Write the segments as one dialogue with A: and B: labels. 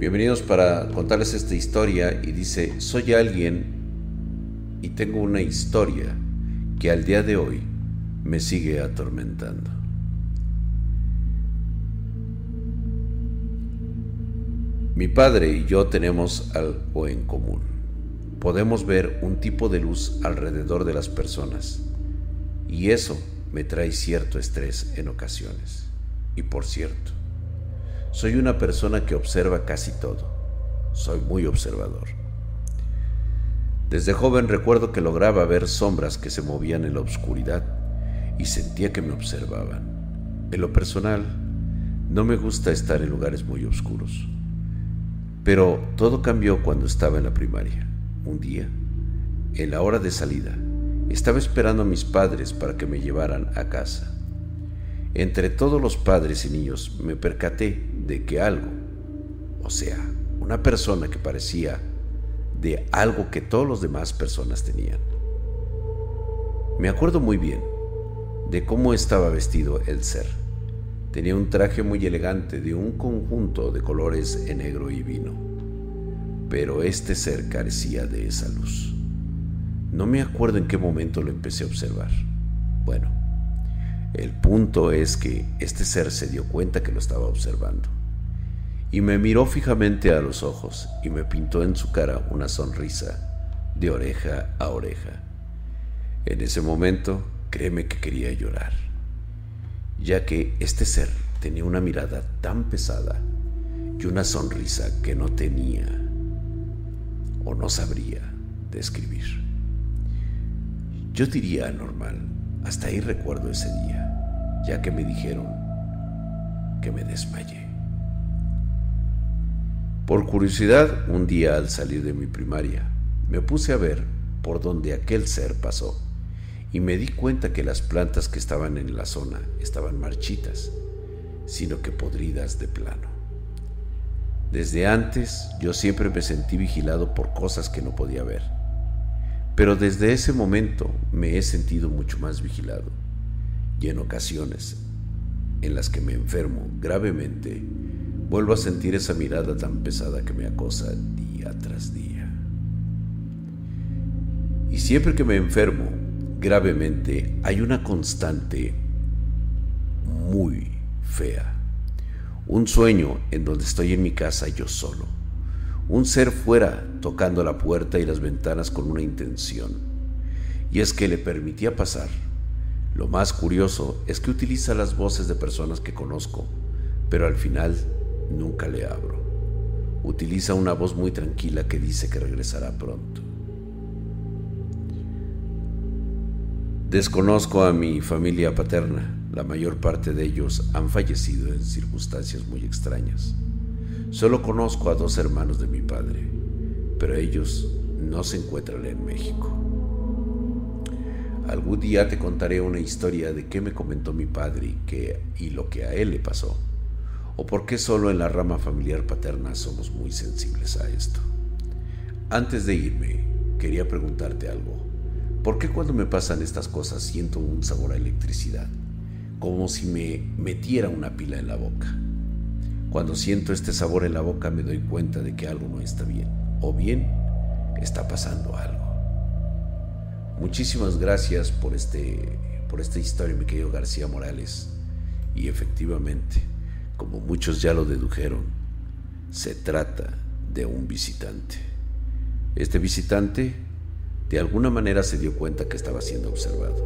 A: Bienvenidos para contarles esta historia y dice, soy alguien y tengo una historia que al día de hoy me sigue atormentando. Mi padre y yo tenemos algo en común. Podemos ver un tipo de luz alrededor de las personas y eso me trae cierto estrés en ocasiones. Y por cierto, soy una persona que observa casi todo. Soy muy observador. Desde joven recuerdo que lograba ver sombras que se movían en la oscuridad y sentía que me observaban. En lo personal, no me gusta estar en lugares muy oscuros. Pero todo cambió cuando estaba en la primaria. Un día, en la hora de salida, estaba esperando a mis padres para que me llevaran a casa. Entre todos los padres y niños me percaté de que algo, o sea, una persona que parecía de algo que todas las demás personas tenían. Me acuerdo muy bien de cómo estaba vestido el ser. Tenía un traje muy elegante de un conjunto de colores en negro y vino, pero este ser carecía de esa luz. No me acuerdo en qué momento lo empecé a observar. Bueno, el punto es que este ser se dio cuenta que lo estaba observando y me miró fijamente a los ojos y me pintó en su cara una sonrisa de oreja a oreja. En ese momento, créeme que quería llorar, ya que este ser tenía una mirada tan pesada y una sonrisa que no tenía o no sabría describir. Yo diría normal, hasta ahí recuerdo ese día, ya que me dijeron que me desmayé. Por curiosidad, un día al salir de mi primaria, me puse a ver por donde aquel ser pasó y me di cuenta que las plantas que estaban en la zona estaban marchitas, sino que podridas de plano. Desde antes yo siempre me sentí vigilado por cosas que no podía ver, pero desde ese momento me he sentido mucho más vigilado y en ocasiones en las que me enfermo gravemente Vuelvo a sentir esa mirada tan pesada que me acosa día tras día. Y siempre que me enfermo gravemente, hay una constante muy fea. Un sueño en donde estoy en mi casa yo solo. Un ser fuera tocando la puerta y las ventanas con una intención. Y es que le permitía pasar. Lo más curioso es que utiliza las voces de personas que conozco, pero al final Nunca le abro. Utiliza una voz muy tranquila que dice que regresará pronto. Desconozco a mi familia paterna. La mayor parte de ellos han fallecido en circunstancias muy extrañas. Solo conozco a dos hermanos de mi padre, pero ellos no se encuentran en México. Algún día te contaré una historia de qué me comentó mi padre y, y lo que a él le pasó o por qué solo en la rama familiar paterna somos muy sensibles a esto. Antes de irme, quería preguntarte algo. ¿Por qué cuando me pasan estas cosas siento un sabor a electricidad? Como si me metiera una pila en la boca. Cuando siento este sabor en la boca me doy cuenta de que algo no está bien. O bien está pasando algo. Muchísimas gracias por, este, por esta historia, mi querido García Morales. Y efectivamente, como muchos ya lo dedujeron, se trata de un visitante. Este visitante de alguna manera se dio cuenta que estaba siendo observado.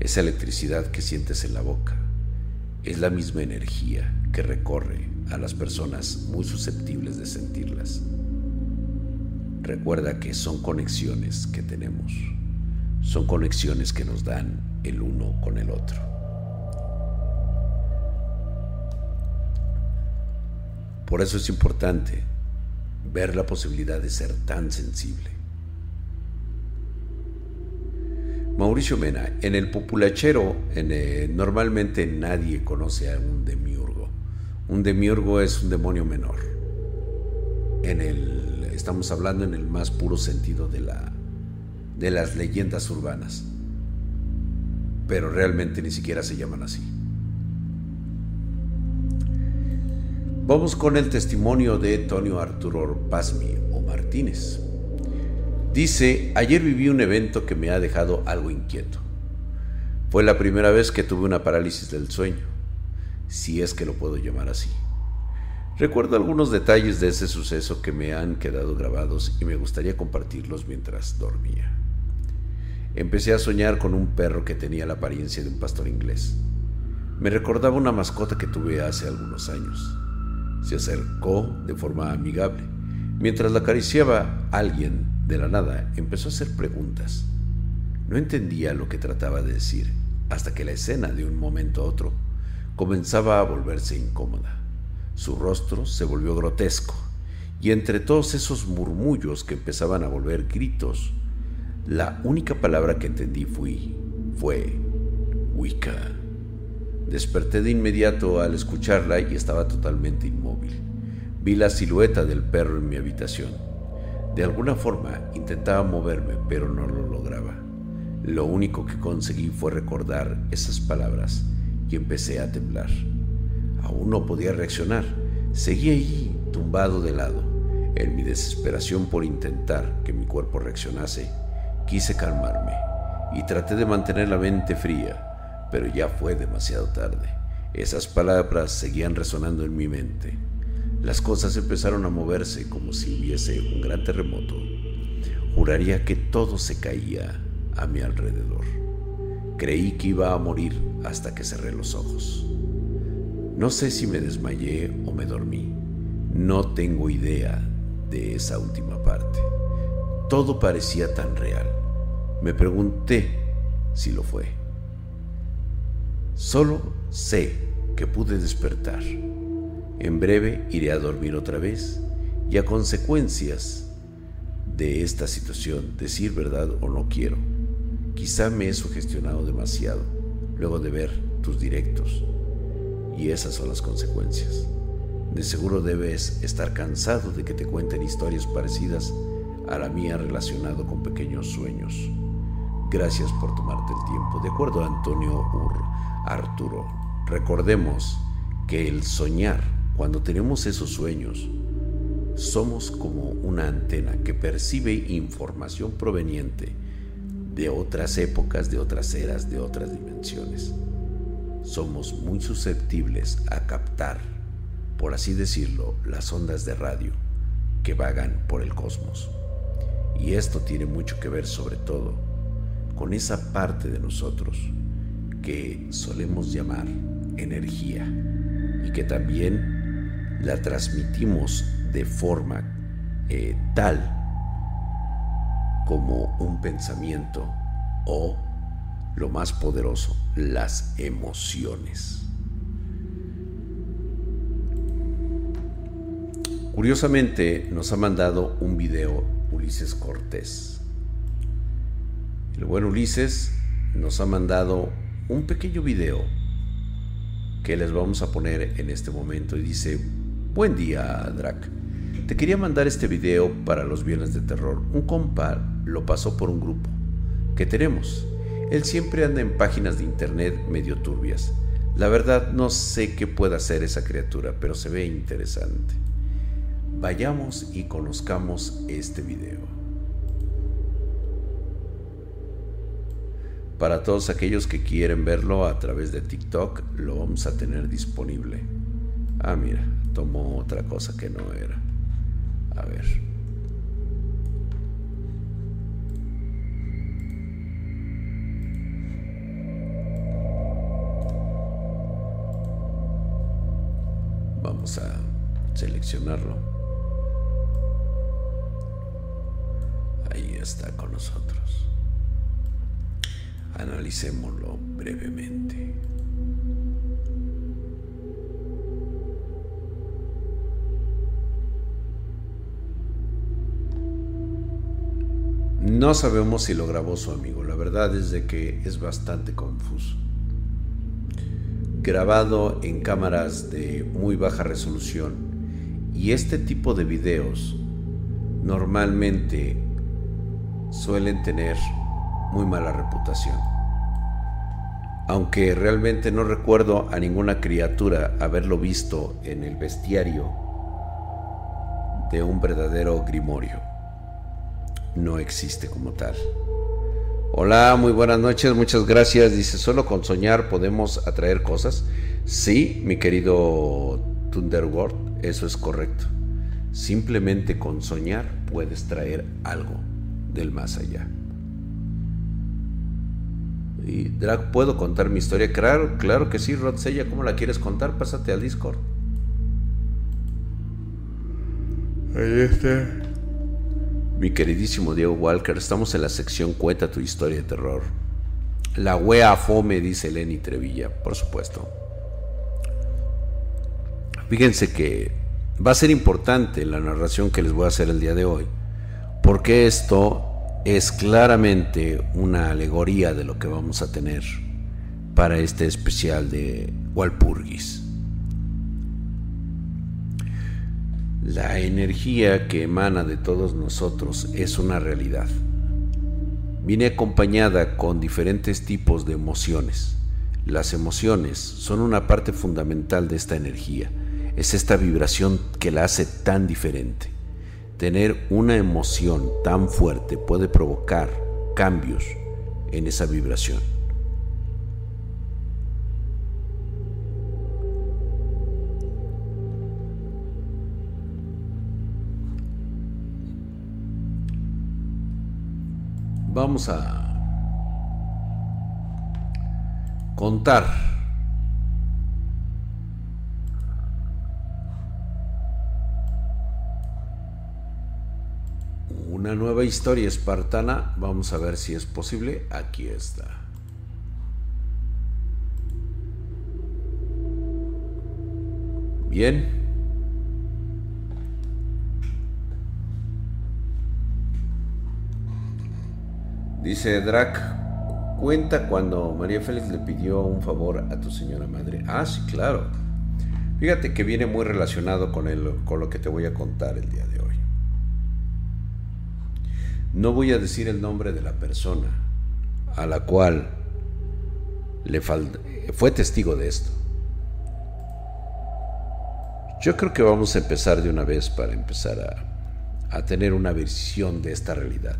A: Esa electricidad que sientes en la boca es la misma energía que recorre a las personas muy susceptibles de sentirlas. Recuerda que son conexiones que tenemos, son conexiones que nos dan el uno con el otro. Por eso es importante ver la posibilidad de ser tan sensible. Mauricio Mena, en el populachero en normalmente nadie conoce a un demiurgo. Un demiurgo es un demonio menor. En el, estamos hablando en el más puro sentido de las leyendas urbanas. Pero realmente ni siquiera se llaman así. Vamos con el testimonio de Tonio Arturo Pasmi o Martínez. Dice, ayer viví un evento que me ha dejado algo inquieto. Fue la primera vez que tuve una parálisis del sueño, si es que lo puedo llamar así. Recuerdo algunos detalles de ese suceso que me han quedado grabados y me gustaría compartirlos mientras dormía. Empecé a soñar con un perro que tenía la apariencia de un pastor inglés. Me recordaba una mascota que tuve hace algunos años. Se acercó de forma amigable. Mientras la acariciaba, alguien, de la nada, empezó a hacer preguntas. No entendía lo que trataba de decir, hasta que la escena, de un momento a otro, comenzaba a volverse incómoda. Su rostro se volvió grotesco, y entre todos esos murmullos que empezaban a volver gritos, la única palabra que entendí fui, fue Wicca. Desperté de inmediato al escucharla y estaba totalmente inmóvil. Vi la silueta del perro en mi habitación. De alguna forma intentaba moverme, pero no lo lograba. Lo único que conseguí fue recordar esas palabras y empecé a temblar. Aún no podía reaccionar. Seguí allí, tumbado de lado. En mi desesperación por intentar que mi cuerpo reaccionase, quise calmarme y traté de mantener la mente fría pero ya fue demasiado tarde. Esas palabras seguían resonando en mi mente. Las cosas empezaron a moverse como si hubiese un gran terremoto. Juraría que todo se caía a mi alrededor. Creí que iba a morir hasta que cerré los ojos. No sé si me desmayé o me dormí. No tengo idea de esa última parte. Todo parecía tan real. Me pregunté si lo fue. Solo sé que pude despertar. En breve iré a dormir otra vez y a consecuencias de esta situación, decir verdad o no quiero. Quizá me he sugestionado demasiado luego de ver tus directos y esas son las consecuencias. De seguro debes estar cansado de que te cuenten historias parecidas a la mía relacionado con pequeños sueños. Gracias por tomarte el tiempo. De acuerdo a Antonio Ur Arturo, recordemos que el soñar, cuando tenemos esos sueños, somos como una antena que percibe información proveniente de otras épocas, de otras eras, de otras dimensiones. Somos muy susceptibles a captar, por así decirlo, las ondas de radio que vagan por el cosmos. Y esto tiene mucho que ver sobre todo con esa parte de nosotros que solemos llamar energía y que también la transmitimos de forma eh, tal como un pensamiento o lo más poderoso, las emociones. Curiosamente nos ha mandado un video Ulises Cortés. El buen Ulises nos ha mandado un pequeño video que les vamos a poner en este momento y dice, buen día Drac, te quería mandar este video para los viernes de terror. Un compa lo pasó por un grupo que tenemos. Él siempre anda en páginas de internet medio turbias. La verdad no sé qué pueda hacer esa criatura, pero se ve interesante. Vayamos y conozcamos este video. Para todos aquellos que quieren verlo a través de TikTok, lo vamos a tener disponible. Ah, mira, tomó otra cosa que no era. A ver. Vamos a seleccionarlo. Ahí está con nosotros. Analicémoslo brevemente. No sabemos si lo grabó su amigo, la verdad es de que es bastante confuso. Grabado en cámaras de muy baja resolución y este tipo de videos normalmente suelen tener muy mala reputación. aunque realmente no recuerdo a ninguna criatura haberlo visto en el bestiario de un verdadero grimorio. No existe como tal. Hola, muy buenas noches, muchas gracias. Dice, solo con soñar podemos atraer cosas. Sí, mi querido Thunderworld, eso es correcto. Simplemente con soñar puedes traer algo del más allá. Y Drag, ¿puedo contar mi historia? Claro, claro que sí, Rodsella, ¿cómo la quieres contar? Pásate al Discord. Ahí está. Mi queridísimo Diego Walker, estamos en la sección Cuenta tu historia de terror. La wea fome, dice Lenny Trevilla, por supuesto. Fíjense que va a ser importante la narración que les voy a hacer el día de hoy, porque esto es claramente una alegoría de lo que vamos a tener para este especial de Walpurgis. La energía que emana de todos nosotros es una realidad. Viene acompañada con diferentes tipos de emociones. Las emociones son una parte fundamental de esta energía. Es esta vibración que la hace tan diferente. Tener una emoción tan fuerte puede provocar cambios en esa vibración. vamos a contar una nueva historia espartana. Vamos a ver si es posible. Aquí está. Bien. Dice Drac, cuenta cuando María Félix le pidió un favor a tu señora madre. Ah, sí, claro. Fíjate que viene muy relacionado con, el, con lo que te voy a contar el día de hoy. No voy a decir el nombre de la persona a la cual le fue testigo de esto. Yo creo que vamos a empezar de una vez para empezar a, a tener una visión de esta realidad.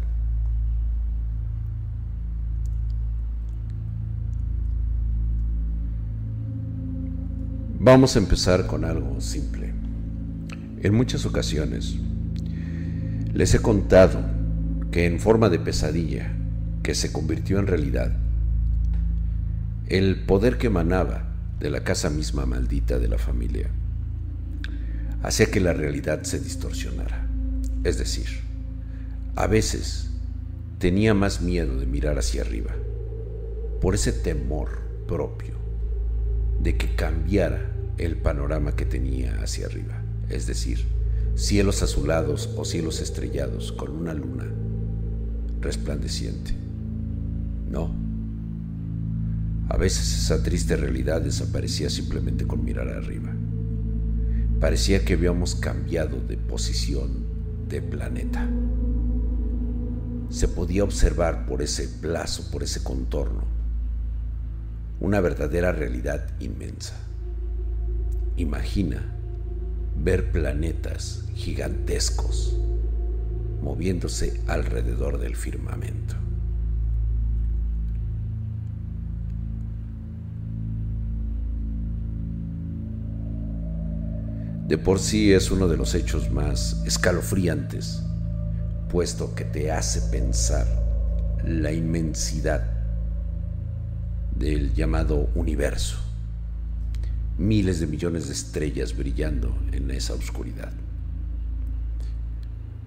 A: Vamos a empezar con algo simple. En muchas ocasiones les he contado que en forma de pesadilla que se convirtió en realidad, el poder que emanaba de la casa misma maldita de la familia hacía que la realidad se distorsionara. Es decir, a veces tenía más miedo de mirar hacia arriba, por ese temor propio de que cambiara el panorama que tenía hacia arriba, es decir, cielos azulados o cielos estrellados con una luna resplandeciente. No. A veces esa triste realidad desaparecía simplemente con mirar arriba. Parecía que habíamos cambiado de posición de planeta. Se podía observar por ese plazo, por ese contorno, una verdadera realidad inmensa. Imagina ver planetas gigantescos moviéndose alrededor del firmamento. De por sí es uno de los hechos más escalofriantes, puesto que te hace pensar la inmensidad del llamado universo. Miles de millones de estrellas brillando en esa oscuridad.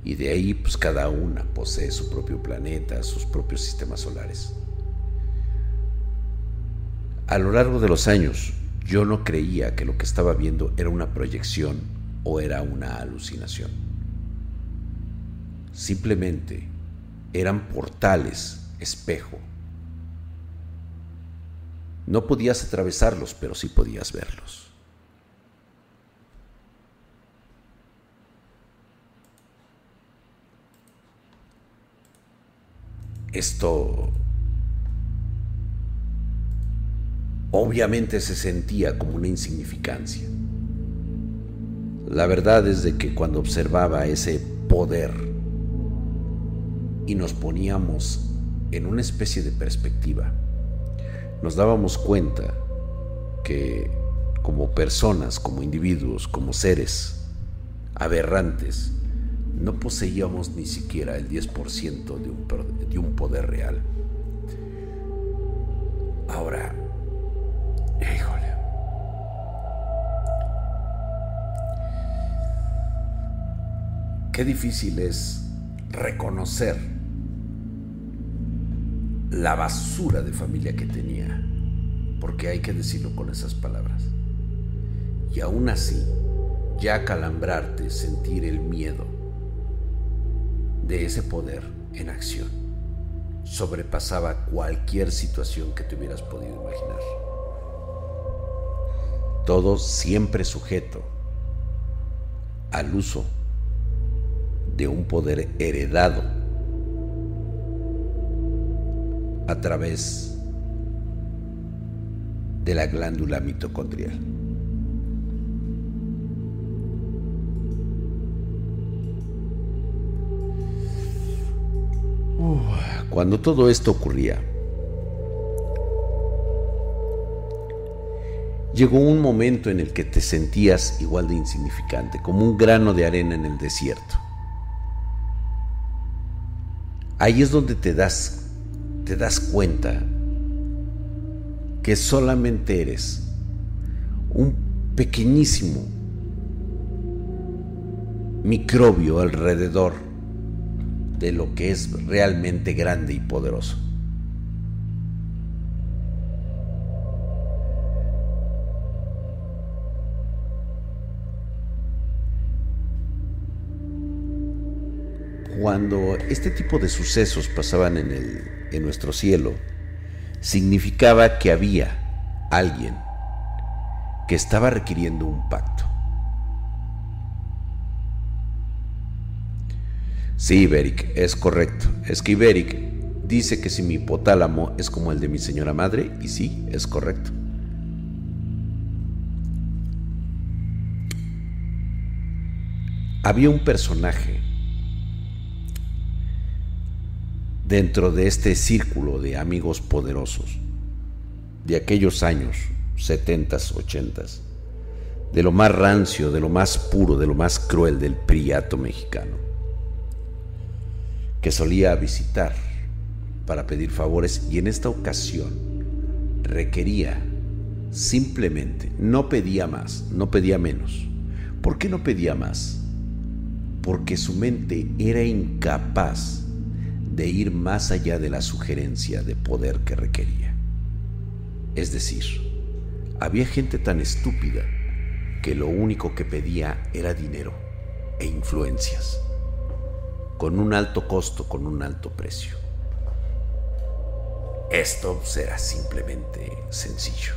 A: Y de ahí pues cada una posee su propio planeta, sus propios sistemas solares. A lo largo de los años, yo no creía que lo que estaba viendo era una proyección o era una alucinación. Simplemente eran portales, espejo, no podías atravesarlos, pero sí podías verlos. Esto obviamente se sentía como una insignificancia. La verdad es de que cuando observaba ese poder y nos poníamos en una especie de perspectiva, nos dábamos cuenta que como personas, como individuos, como seres aberrantes, no poseíamos ni siquiera el 10% de un, de un poder real. Ahora, híjole. Qué difícil es reconocer la basura de familia que tenía, porque hay que decirlo con esas palabras. Y aún así, ya calambrarte, sentir el miedo de ese poder en acción, sobrepasaba cualquier situación que te hubieras podido imaginar. Todo siempre sujeto al uso de un poder heredado a través de la glándula mitocondrial. Cuando todo esto ocurría, llegó un momento en el que te sentías igual de insignificante, como un grano de arena en el desierto. Ahí es donde te das, te das cuenta que solamente eres un pequeñísimo microbio alrededor de lo que es realmente grande y poderoso. Cuando este tipo de sucesos pasaban en, el, en nuestro cielo, significaba que había alguien que estaba requiriendo un pacto. Sí, Iberic, es correcto. Es que Iberic dice que si mi hipotálamo es como el de mi señora madre, y sí, es correcto. Había un personaje dentro de este círculo de amigos poderosos de aquellos años, setentas, ochentas, de lo más rancio, de lo más puro, de lo más cruel del priato mexicano que solía visitar para pedir favores y en esta ocasión requería simplemente, no pedía más, no pedía menos. ¿Por qué no pedía más? Porque su mente era incapaz de ir más allá de la sugerencia de poder que requería. Es decir, había gente tan estúpida que lo único que pedía era dinero e influencias con un alto costo, con un alto precio. Esto será simplemente sencillo.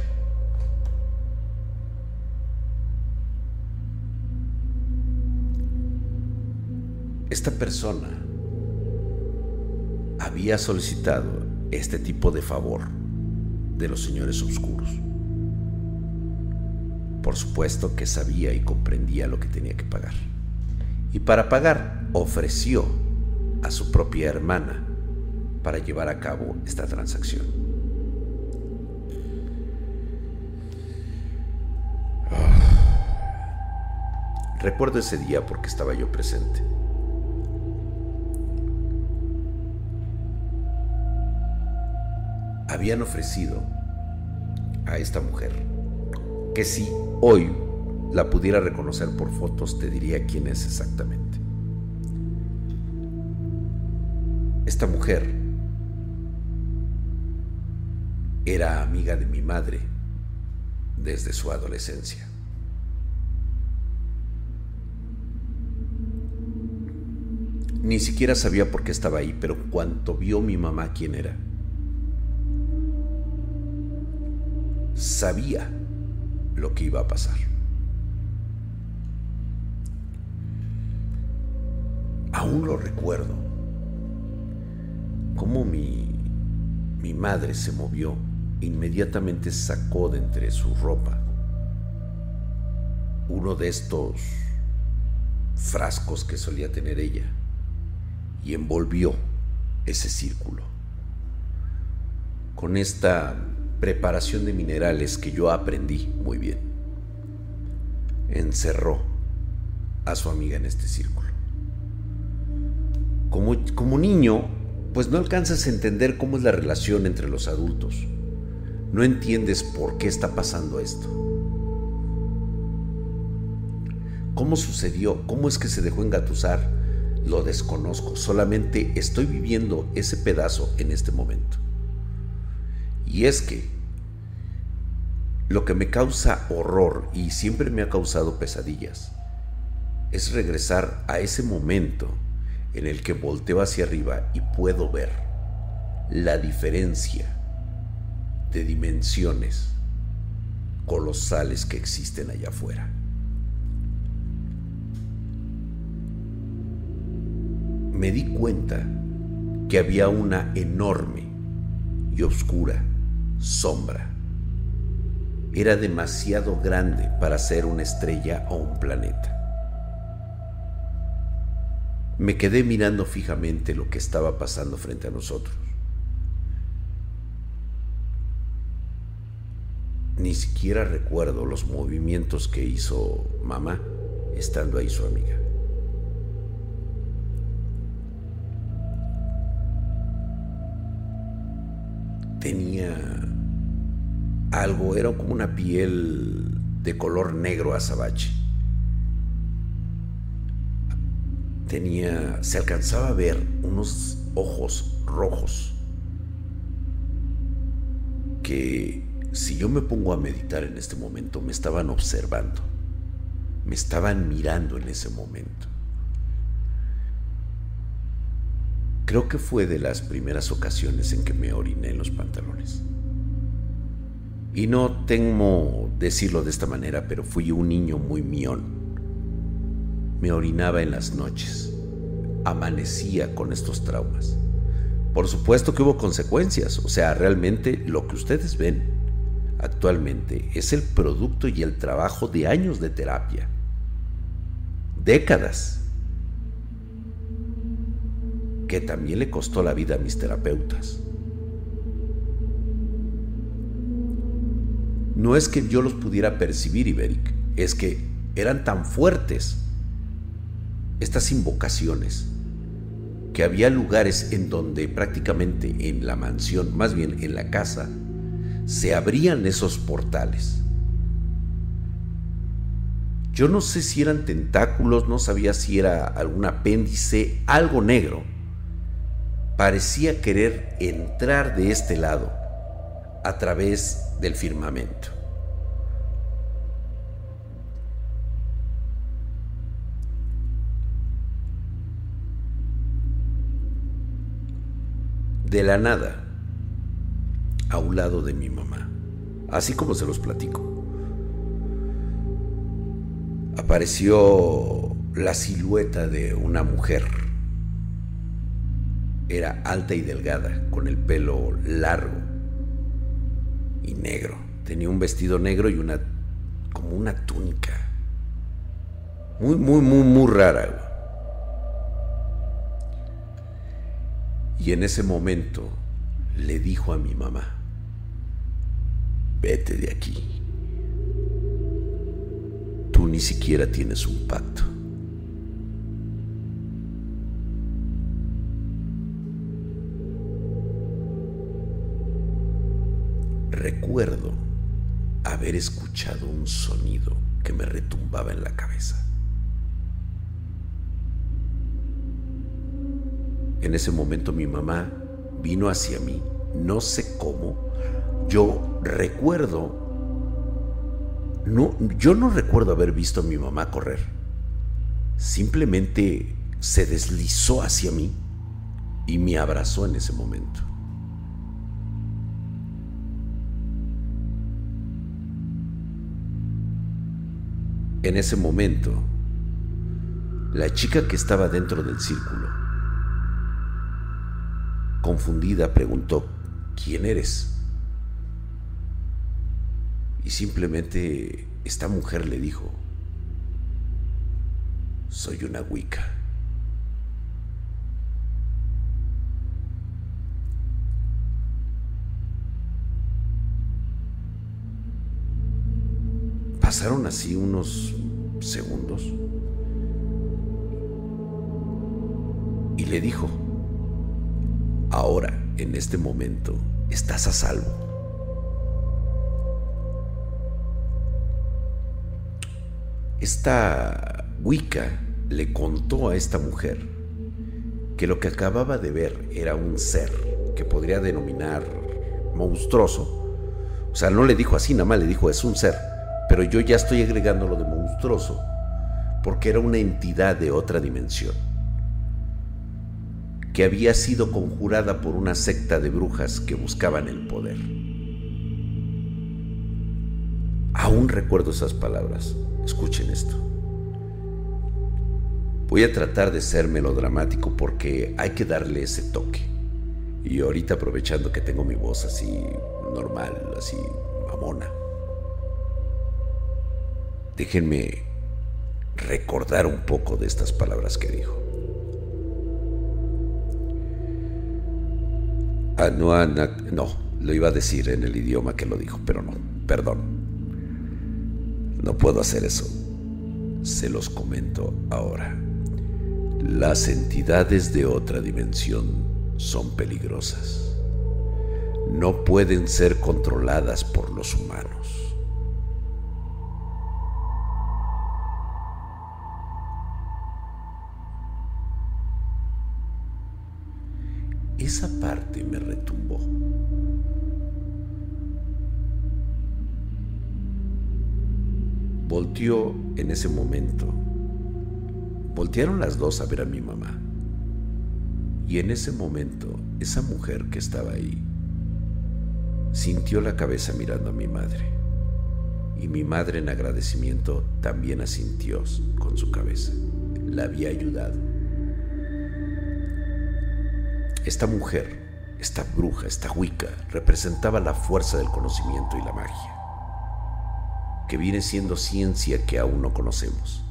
A: Esta persona había solicitado este tipo de favor de los señores oscuros. Por supuesto que sabía y comprendía lo que tenía que pagar y para pagar ofreció a su propia hermana para llevar a cabo esta transacción. Recuerdo ese día porque estaba yo presente. Habían ofrecido a esta mujer que si hoy la pudiera reconocer por fotos, te diría quién es exactamente. Esta mujer era amiga de mi madre desde su adolescencia. Ni siquiera sabía por qué estaba ahí, pero cuando vio mi mamá quién era, sabía lo que iba a pasar. Aún lo recuerdo. Cómo mi, mi madre se movió inmediatamente sacó de entre su ropa uno de estos frascos que solía tener ella y envolvió ese círculo con esta preparación de minerales que yo aprendí muy bien. Encerró a su amiga en este círculo. Como, como niño, pues no alcanzas a entender cómo es la relación entre los adultos. No entiendes por qué está pasando esto. ¿Cómo sucedió? ¿Cómo es que se dejó engatusar? Lo desconozco. Solamente estoy viviendo ese pedazo en este momento. Y es que lo que me causa horror y siempre me ha causado pesadillas es regresar a ese momento en el que volteo hacia arriba y puedo ver la diferencia de dimensiones colosales que existen allá afuera. Me di cuenta que había una enorme y oscura sombra. Era demasiado grande para ser una estrella o un planeta. Me quedé mirando fijamente lo que estaba pasando frente a nosotros. Ni siquiera recuerdo los movimientos que hizo mamá estando ahí su amiga. Tenía algo, era como una piel de color negro azabache tenía, se alcanzaba a ver unos ojos rojos que si yo me pongo a meditar en este momento, me estaban observando, me estaban mirando en ese momento. Creo que fue de las primeras ocasiones en que me oriné en los pantalones. Y no temo decirlo de esta manera, pero fui un niño muy mión me orinaba en las noches. Amanecía con estos traumas. Por supuesto que hubo consecuencias, o sea, realmente lo que ustedes ven actualmente es el producto y el trabajo de años de terapia. Décadas. Que también le costó la vida a mis terapeutas. No es que yo los pudiera percibir, Iberic, es que eran tan fuertes estas invocaciones, que había lugares en donde prácticamente en la mansión, más bien en la casa, se abrían esos portales. Yo no sé si eran tentáculos, no sabía si era algún apéndice, algo negro. Parecía querer entrar de este lado a través del firmamento. De la nada a un lado de mi mamá, así como se los platico. Apareció la silueta de una mujer. Era alta y delgada, con el pelo largo y negro. Tenía un vestido negro y una como una túnica. Muy, muy, muy, muy rara. Y en ese momento le dijo a mi mamá, vete de aquí. Tú ni siquiera tienes un pacto. Recuerdo haber escuchado un sonido que me retumbaba en la cabeza. En ese momento mi mamá vino hacia mí, no sé cómo. Yo recuerdo, no, yo no recuerdo haber visto a mi mamá correr. Simplemente se deslizó hacia mí y me abrazó en ese momento. En ese momento, la chica que estaba dentro del círculo Confundida preguntó, ¿quién eres? Y simplemente esta mujer le dijo, soy una Wicca. Pasaron así unos segundos y le dijo, ahora, en este momento, estás a salvo. Esta Wicca le contó a esta mujer que lo que acababa de ver era un ser que podría denominar monstruoso. O sea, no le dijo así, nada más le dijo es un ser pero yo ya estoy agregando lo de monstruoso, porque era una entidad de otra dimensión, que había sido conjurada por una secta de brujas que buscaban el poder. Aún recuerdo esas palabras, escuchen esto. Voy a tratar de ser melodramático porque hay que darle ese toque. Y ahorita aprovechando que tengo mi voz así normal, así mamona. Déjenme recordar un poco de estas palabras que dijo. Ah, no, no, lo iba a decir en el idioma que lo dijo, pero no, perdón. No puedo hacer eso. Se los comento ahora. Las entidades de otra dimensión son peligrosas. No pueden ser controladas por los humanos. Esa parte me retumbó. Volteó en ese momento. Voltearon las dos a ver a mi mamá. Y en ese momento, esa mujer que estaba ahí sintió la cabeza mirando a mi madre. Y mi madre en agradecimiento también asintió con su cabeza. La había ayudado. Esta mujer, esta bruja, esta Wicca, representaba la fuerza del conocimiento y la magia, que viene siendo ciencia que aún no conocemos.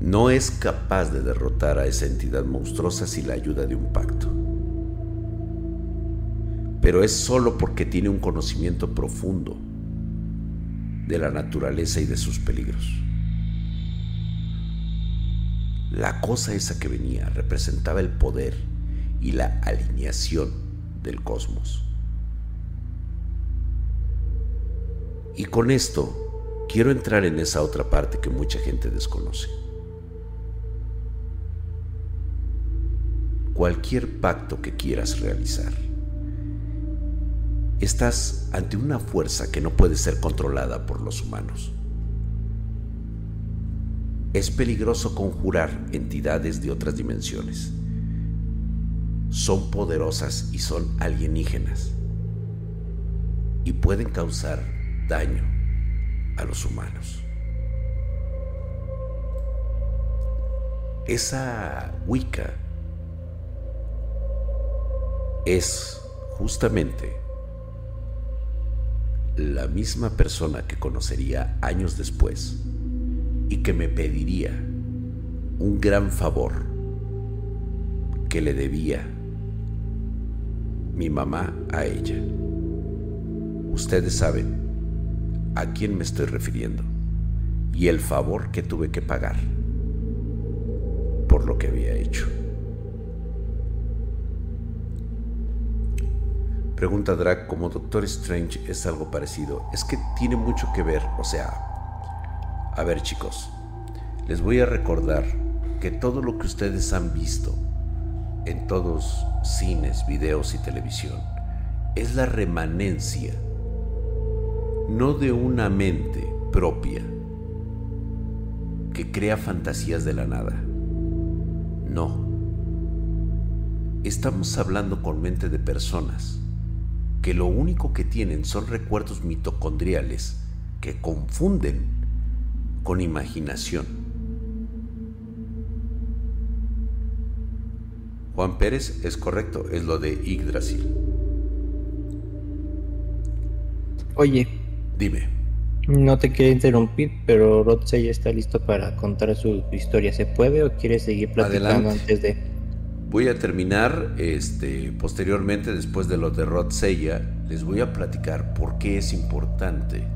A: No es capaz de derrotar a esa entidad monstruosa sin la ayuda de un pacto. Pero es solo porque tiene un conocimiento profundo de la naturaleza y de sus peligros. La cosa esa que venía representaba el poder y la alineación del cosmos. Y con esto quiero entrar en esa otra parte que mucha gente desconoce. Cualquier pacto que quieras realizar, estás ante una fuerza que no puede ser controlada por los humanos. Es peligroso conjurar entidades de otras dimensiones. Son poderosas y son alienígenas. Y pueden causar daño a los humanos. Esa Wicca es justamente la misma persona que conocería años después y que me pediría un gran favor que le debía mi mamá a ella. Ustedes saben a quién me estoy refiriendo y el favor que tuve que pagar por lo que había hecho. Pregunta Drag, como Doctor Strange es algo parecido. Es que tiene mucho que ver, o sea, a ver chicos, les voy a recordar que todo lo que ustedes han visto en todos cines, videos y televisión es la remanencia, no de una mente propia que crea fantasías de la nada. No. Estamos hablando con mente de personas que lo único que tienen son recuerdos mitocondriales que confunden con imaginación. Juan Pérez es correcto, es lo de Yggdrasil.
B: Oye.
A: Dime.
B: No te quiero interrumpir, pero Rodsey ya está listo para contar su historia. ¿Se puede o quieres seguir platicando antes de...?
A: Voy a terminar, este, posteriormente, después de lo de Rod les voy a platicar por qué es importante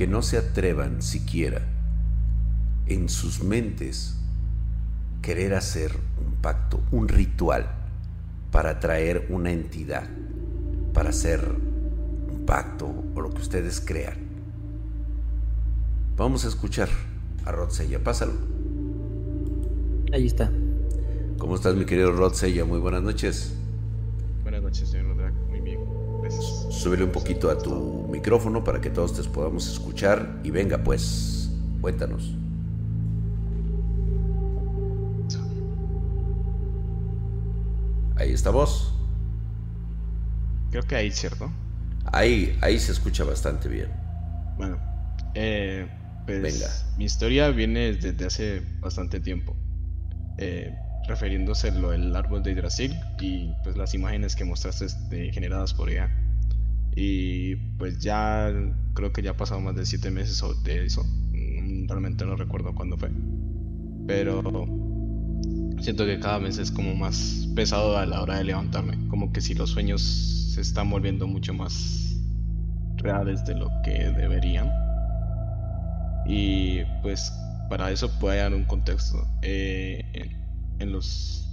A: que no se atrevan siquiera en sus mentes querer hacer un pacto, un ritual para traer una entidad, para hacer un pacto o lo que ustedes crean. Vamos a escuchar a Rod pásalo.
B: Ahí está.
A: ¿Cómo estás, mi querido Rod Sella? Muy buenas noches.
C: Buenas noches, señor
A: Súbele un poquito a tu micrófono para que todos te podamos escuchar. Y venga, pues, cuéntanos. Ahí está vos.
C: Creo que ahí, ¿cierto?
A: Ahí, ahí se escucha bastante bien.
C: Bueno, eh, pues Venga. mi historia viene desde hace bastante tiempo. Eh, refiriéndose a lo del árbol de Yggdrasil y pues las imágenes que mostraste este, generadas por ella. Y pues ya creo que ya ha pasado más de siete meses de eso. Mm, realmente no recuerdo cuándo fue. Pero siento que cada vez es como más pesado a la hora de levantarme. Como que si los sueños se están volviendo mucho más reales de lo que deberían. Y pues para eso puede dar un contexto. Eh, en los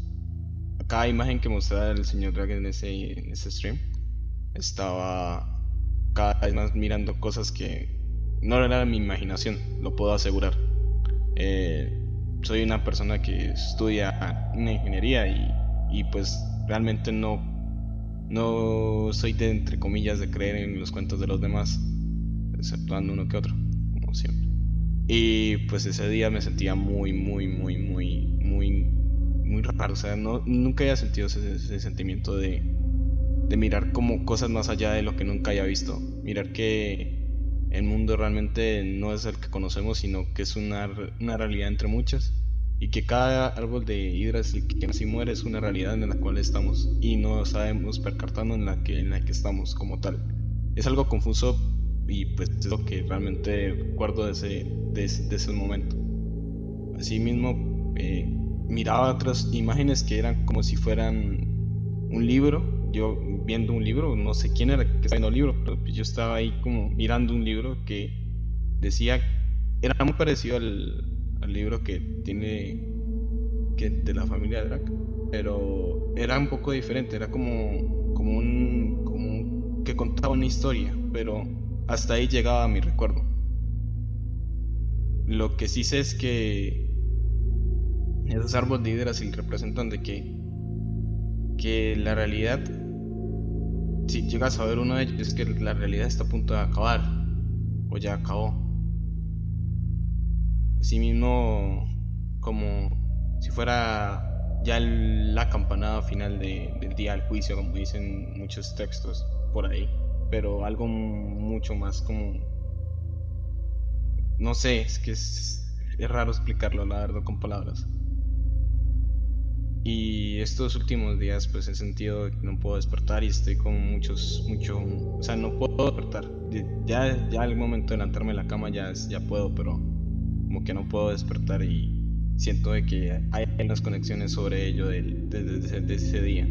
C: cada imagen que mostraba el señor Dragon en ese, en ese stream estaba cada vez más mirando cosas que no eran mi imaginación, lo puedo asegurar. Eh, soy una persona que estudia una ingeniería y, y, pues realmente no, no soy de, entre comillas, de creer en los cuentos de los demás, exceptuando uno que otro, como siempre. Y pues ese día me sentía muy, muy, muy, muy, muy muy raro. O sea, no, nunca había sentido ese, sentimiento de, de, mirar como cosas más allá de lo que nunca haya visto. Mirar que el mundo realmente no es el que conocemos, sino que es una, una realidad entre muchas. Y que cada árbol de hidras que y muere es una realidad en la cual estamos y no sabemos percatarnos en la que, en la que estamos como tal. Es algo confuso y pues es lo que realmente recuerdo de ese, de, ese momento. Asimismo, eh, miraba otras imágenes que eran como si fueran un libro. Yo viendo un libro, no sé quién era que estaba viendo el libro, pero yo estaba ahí como mirando un libro que decía, era muy parecido al, libro que tiene que de la familia Drac, pero era un poco diferente, era como, como, un, como que contaba una historia, pero hasta ahí llegaba mi recuerdo. Lo que sí sé es que esos árboles de Yggdrasil representan de que, que la realidad, si llegas a ver uno de ellos, es que la realidad está a punto de acabar, o ya acabó. Así mismo, como si fuera ya la campanada final del día del juicio, como dicen muchos textos por ahí, pero algo mucho más como... No sé, es que es, es raro explicarlo, la verdad, con palabras. Y estos últimos días pues he sentido que no puedo despertar y estoy con muchos, mucho, o sea, no puedo despertar. Ya, ya al momento de levantarme de la cama ya, ya puedo, pero como que no puedo despertar y siento de que hay unas conexiones sobre ello desde de, ese día.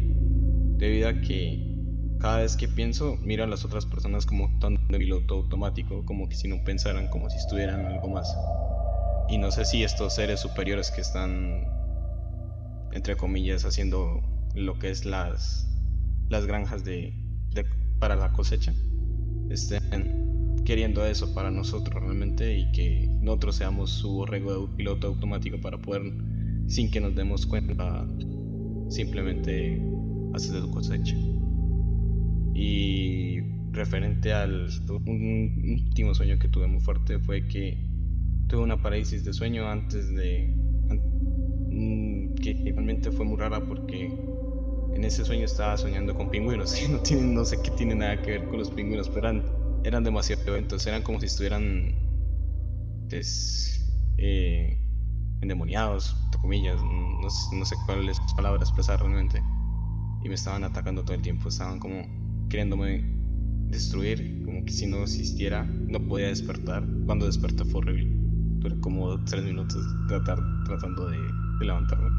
C: Debido a que cada vez que pienso, miro a las otras personas como tan de piloto automático, como que si no pensaran, como si estuvieran algo más. Y no sé si estos seres superiores que están entre comillas, haciendo lo que es las, las granjas de, para la cosecha, estén queriendo eso para nosotros realmente y que nosotros seamos su borrego de piloto automático para poder, sin que nos demos cuenta, simplemente hacer su cosecha. Y referente al último sueño que tuve muy fuerte fue que tuve una parálisis de sueño antes de que realmente fue muy rara porque en ese sueño estaba soñando con pingüinos y no, tienen, no sé qué tiene nada que ver con los pingüinos, pero eran, eran demasiado eventos, eran como si estuvieran pues, eh, endemoniados, entre comillas, no, no sé cuáles palabras expresar realmente. Y me estaban atacando todo el tiempo, estaban como queriéndome destruir, como que si no existiera, no podía despertar. Cuando desperté fue horrible. Duré como tres minutos tratar, tratando de, levantarme.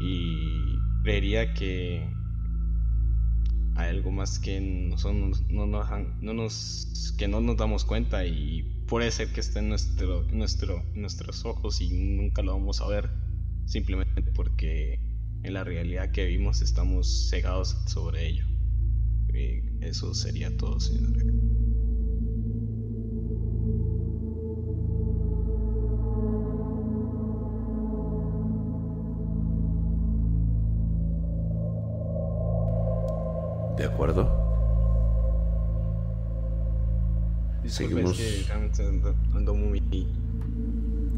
C: Y creería que hay algo más que nosotros no, nos, no nos, que no nos damos cuenta y puede ser que esté en, nuestro, nuestro, nuestros ojos y nunca lo vamos a ver, simplemente porque en la realidad que vivimos estamos cegados sobre ello. eso sería todo, señor.
A: Acuerdo?
C: Seguimos. ando muy...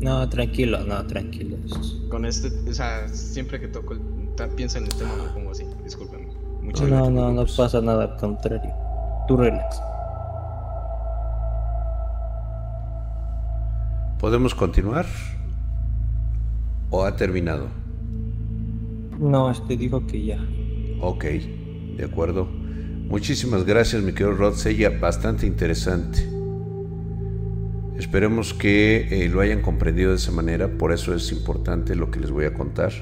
B: No, tranquilo, no, tranquilo.
C: Con este, o sea, siempre que toco, piensa en el tema, me pongo así, discúlpenme.
B: Muchas no, no, no pasa nada, al contrario. Tú relax.
A: ¿Podemos continuar? ¿O ha terminado?
B: No, este dijo que ya.
A: Ok, de acuerdo. Muchísimas gracias, mi querido Rod Sella, bastante interesante. Esperemos que eh, lo hayan comprendido de esa manera, por eso es importante lo que les voy a contar.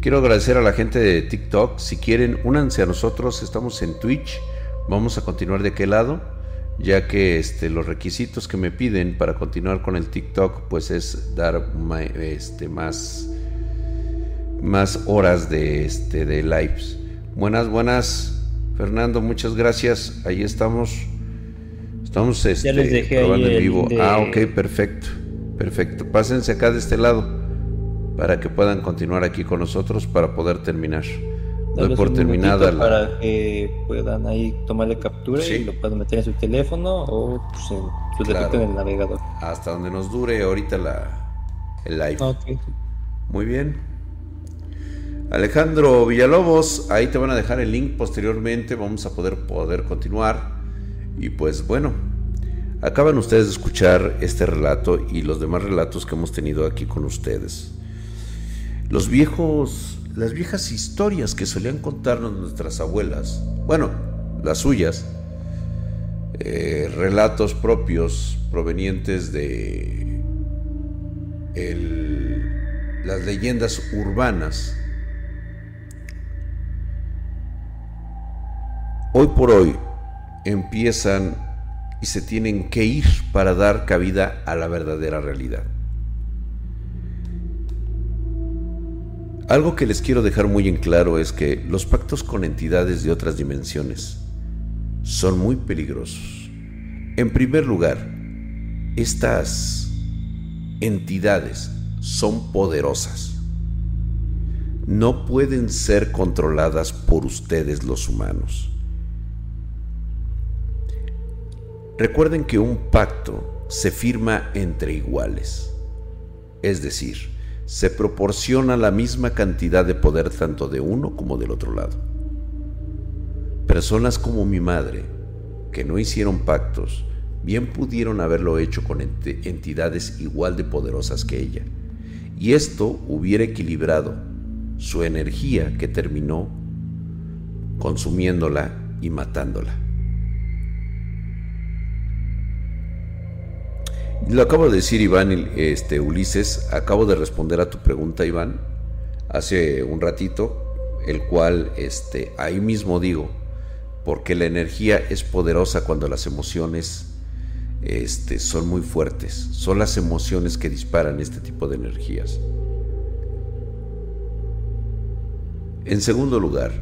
A: Quiero agradecer a la gente de TikTok, si quieren, únanse a nosotros, estamos en Twitch, vamos a continuar de qué lado, ya que este, los requisitos que me piden para continuar con el TikTok, pues es dar este, más, más horas de, este, de lives. Buenas, buenas, Fernando, muchas gracias, ahí estamos. Estamos este, probando en vivo. Ah, ok, perfecto. Perfecto. Pásense acá de este lado para que puedan continuar aquí con nosotros para poder terminar.
B: Doy por terminada la... Para que puedan ahí tomarle captura y lo puedan meter en su teléfono o pues, en su en el navegador.
A: Hasta donde nos dure ahorita la, el live. Muy bien. Alejandro Villalobos, ahí te van a dejar el link posteriormente. Vamos a poder, poder continuar. Y pues bueno, acaban ustedes de escuchar este relato y los demás relatos que hemos tenido aquí con ustedes. Los viejos, las viejas historias que solían contarnos nuestras abuelas, bueno, las suyas, eh, relatos propios provenientes de las leyendas urbanas. Hoy por hoy, empiezan y se tienen que ir para dar cabida a la verdadera realidad. Algo que les quiero dejar muy en claro es que los pactos con entidades de otras dimensiones son muy peligrosos. En primer lugar, estas entidades son poderosas. No pueden ser controladas por ustedes los humanos. Recuerden que un pacto se firma entre iguales, es decir, se proporciona la misma cantidad de poder tanto de uno como del otro lado. Personas como mi madre, que no hicieron pactos, bien pudieron haberlo hecho con entidades igual de poderosas que ella, y esto hubiera equilibrado su energía que terminó consumiéndola y matándola. Lo acabo de decir, Iván, este, Ulises, acabo de responder a tu pregunta, Iván, hace un ratito, el cual este, ahí mismo digo, porque la energía es poderosa cuando las emociones este, son muy fuertes. Son las emociones que disparan este tipo de energías. En segundo lugar,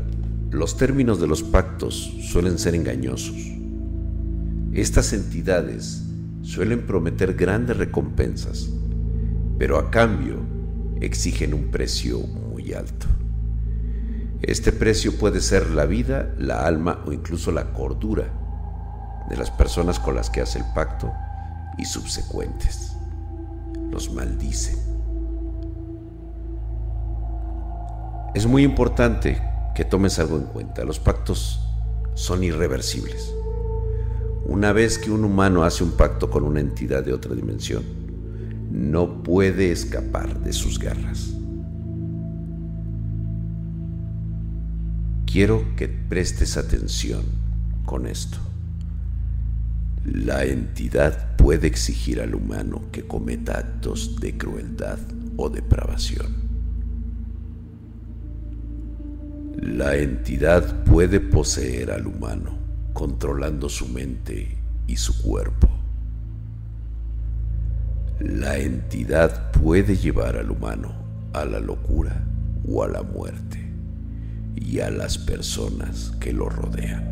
A: los términos de los pactos suelen ser engañosos. Estas entidades suelen prometer grandes recompensas, pero a cambio exigen un precio muy alto. Este precio puede ser la vida, la alma o incluso la cordura de las personas con las que hace el pacto y subsecuentes. Los maldicen. Es muy importante que tomes algo en cuenta. Los pactos son irreversibles. Una vez que un humano hace un pacto con una entidad de otra dimensión, no puede escapar de sus garras. Quiero que prestes atención con esto. La entidad puede exigir al humano que cometa actos de crueldad o depravación. La entidad puede poseer al humano, controlando su mente y su cuerpo. La entidad puede llevar al humano a la locura o a la muerte y a las personas que lo rodean.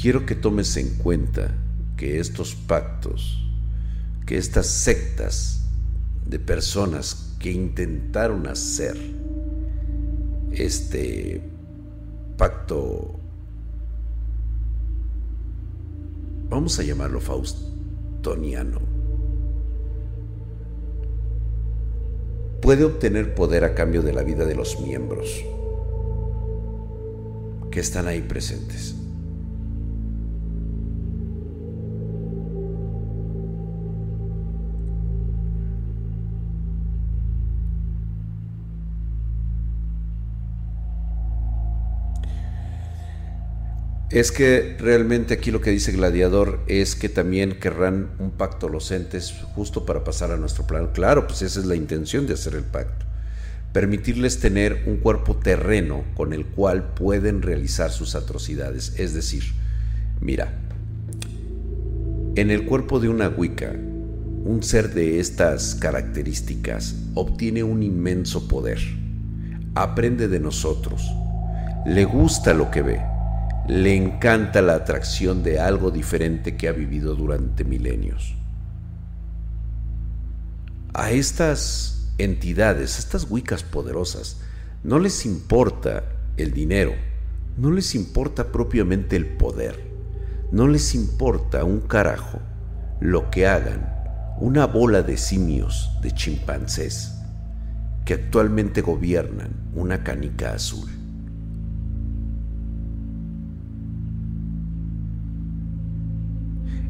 A: Quiero que tomes en cuenta que estos pactos, que estas sectas de personas que intentaron hacer este pacto, vamos a llamarlo faustoniano, puede obtener poder a cambio de la vida de los miembros que están ahí presentes. Es que realmente aquí lo que dice Gladiador es que también querrán un pacto los entes justo para pasar a nuestro plano. Claro, pues esa es la intención de hacer el pacto. Permitirles tener un cuerpo terreno con el cual pueden realizar sus atrocidades. Es decir, mira, en el cuerpo de una Wicca, un ser de estas características obtiene un inmenso poder. Aprende de nosotros. Le gusta lo que ve le encanta la atracción de algo diferente que ha vivido durante milenios. A estas entidades, a estas Wiccas poderosas, no les importa el dinero, no les importa propiamente el poder, no les importa un carajo lo que hagan una bola de simios, de chimpancés, que actualmente gobiernan una canica azul.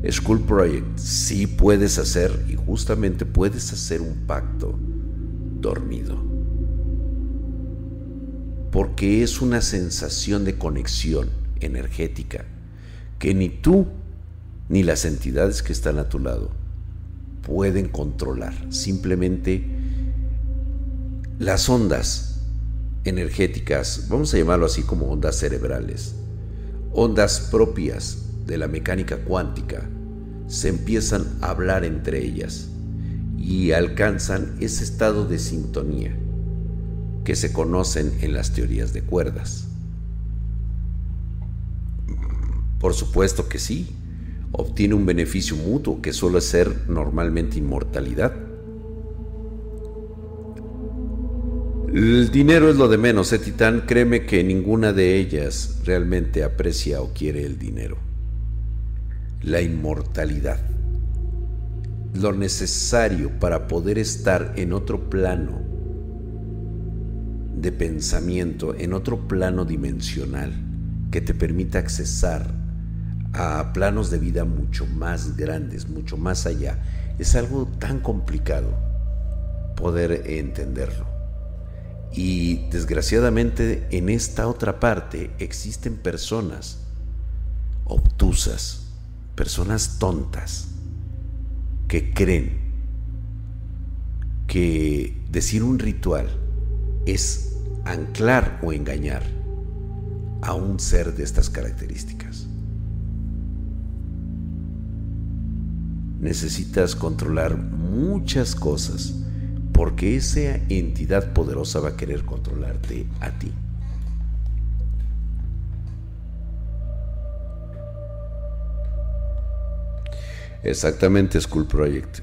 A: School Project, sí puedes hacer y justamente puedes hacer un pacto dormido. Porque es una sensación de conexión energética que ni tú ni las entidades que están a tu lado pueden controlar. Simplemente las ondas energéticas, vamos a llamarlo así como ondas cerebrales, ondas propias de la mecánica cuántica se empiezan a hablar entre ellas y alcanzan ese estado de sintonía que se conocen en las teorías de cuerdas. Por supuesto que sí, obtiene un beneficio mutuo que suele ser normalmente inmortalidad. El dinero es lo de menos, ¿eh, Titán? Créeme que ninguna de ellas realmente aprecia o quiere el dinero la inmortalidad, lo necesario para poder estar en otro plano de pensamiento, en otro plano dimensional que te permita accesar a planos de vida mucho más grandes, mucho más allá. Es algo tan complicado poder entenderlo. Y desgraciadamente en esta otra parte existen personas obtusas, personas tontas que creen que decir un ritual es anclar o engañar a un ser de estas características. Necesitas controlar muchas cosas porque esa entidad poderosa va a querer controlarte a ti. Exactamente, School Project.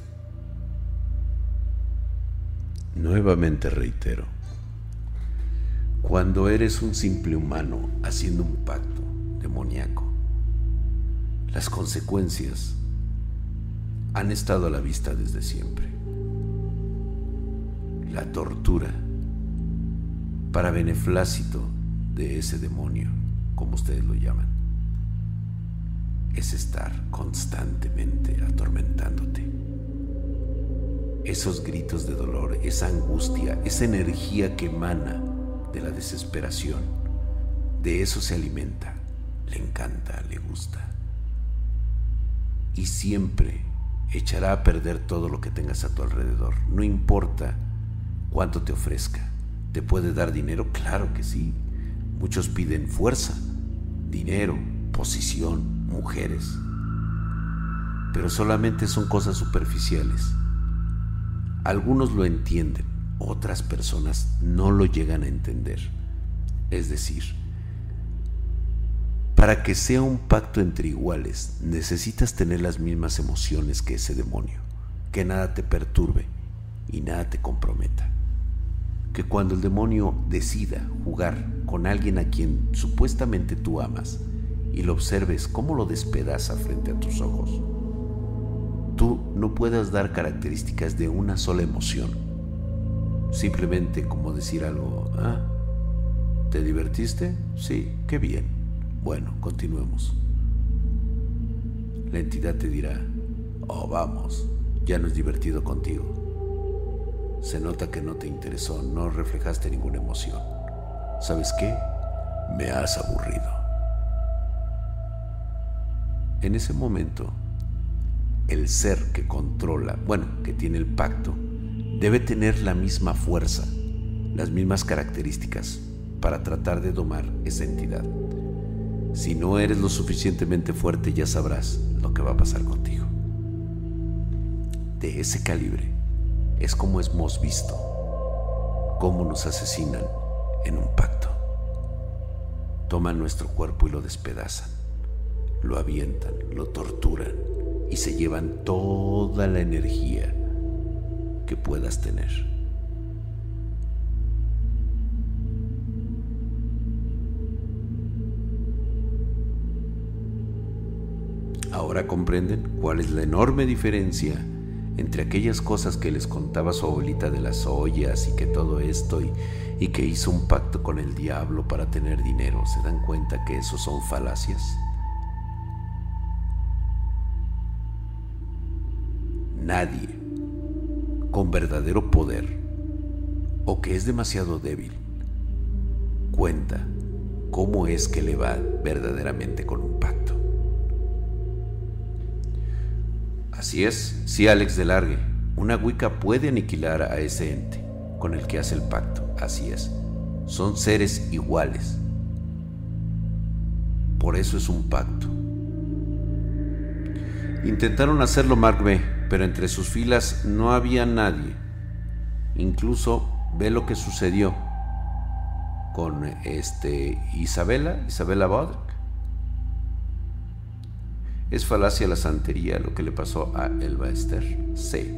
A: Nuevamente reitero, cuando eres un simple humano haciendo un pacto demoníaco, las consecuencias han estado a la vista desde siempre. La tortura para beneflácito de ese demonio, como ustedes lo llaman es estar constantemente atormentándote. Esos gritos de dolor, esa angustia, esa energía que emana de la desesperación. De eso se alimenta, le encanta, le gusta. Y siempre echará a perder todo lo que tengas a tu alrededor. No importa cuánto te ofrezca. ¿Te puede dar dinero? Claro que sí. Muchos piden fuerza, dinero, posición, mujeres. Pero solamente son cosas superficiales. Algunos lo entienden, otras personas no lo llegan a entender. Es decir, para que sea un pacto entre iguales, necesitas tener las mismas emociones que ese demonio, que nada te perturbe y nada te comprometa. Que cuando el demonio decida jugar con alguien a quien supuestamente tú amas y lo observes cómo lo despedaza frente a tus ojos, tú no puedas dar características de una sola emoción. Simplemente como decir algo, ah, ¿te divertiste? Sí, qué bien bueno, continuemos. La entidad te dirá, oh vamos, ya no es divertido contigo. Se nota que no te interesó, no reflejaste ninguna emoción. ¿Sabes qué? Me has aburrido. En ese momento, el ser que controla, bueno, que tiene el pacto, debe tener la misma fuerza, las mismas características para tratar de domar esa entidad. Si no eres lo suficientemente fuerte ya sabrás lo que va a pasar contigo. De ese calibre es como hemos visto cómo nos asesinan en un pacto. Toman nuestro cuerpo y lo despedazan, lo avientan, lo torturan y se llevan toda la energía que puedas tener. Ahora comprenden cuál es la enorme diferencia entre aquellas cosas que les contaba su abuelita de las ollas y que todo esto y, y que hizo un pacto con el diablo para tener dinero. ¿Se dan cuenta que eso son falacias? Nadie con verdadero poder o que es demasiado débil cuenta cómo es que le va verdaderamente con un pacto. Así es, sí Alex de Largue, una Wicca puede aniquilar a ese ente con el que hace el pacto, así es. Son seres iguales. Por eso es un pacto. Intentaron hacerlo Mark B, pero entre sus filas no había nadie. Incluso ve lo que sucedió con este Isabela, Isabela Bodr, ¿Es falacia la santería lo que le pasó a Elba Esther? Sí.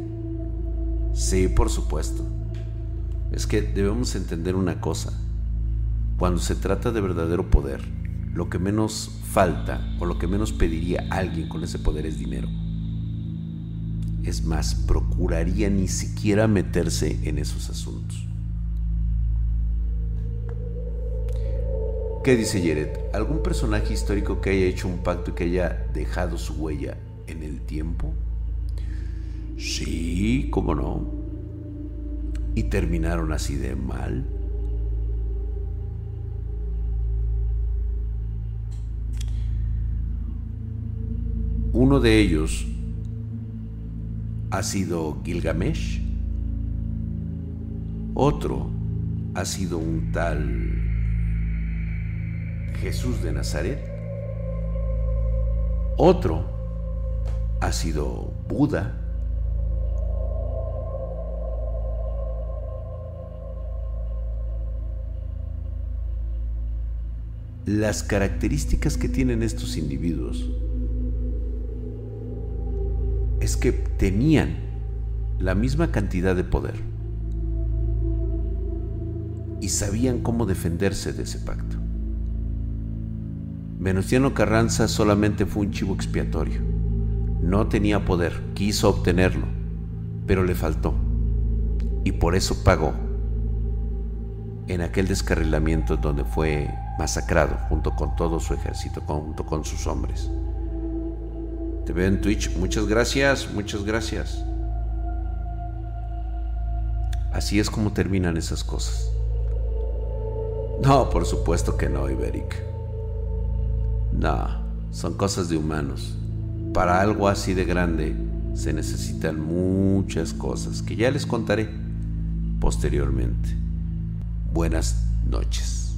A: Sí, por supuesto. Es que debemos entender una cosa. Cuando se trata de verdadero poder, lo que menos falta o lo que menos pediría alguien con ese poder es dinero. Es más, procuraría ni siquiera meterse en esos asuntos. ¿Qué dice Jared? ¿Algún personaje histórico que haya hecho un pacto y que haya dejado su huella en el tiempo? Sí, cómo no. ¿Y terminaron así de mal? Uno de ellos ha sido Gilgamesh. Otro ha sido un tal Jesús de Nazaret. Otro ha sido Buda. Las características que tienen estos individuos es que tenían la misma cantidad de poder y sabían cómo defenderse de ese pacto. Venustiano Carranza solamente fue un chivo expiatorio. No tenía poder, quiso obtenerlo, pero le faltó. Y por eso pagó en aquel descarrilamiento donde fue masacrado junto con todo su ejército, junto con sus hombres. Te veo en Twitch. Muchas gracias, muchas gracias. Así es como terminan esas cosas. No, por supuesto que no, Iberic. No, son cosas de humanos. Para algo así de grande se necesitan muchas cosas que ya les contaré posteriormente. Buenas noches.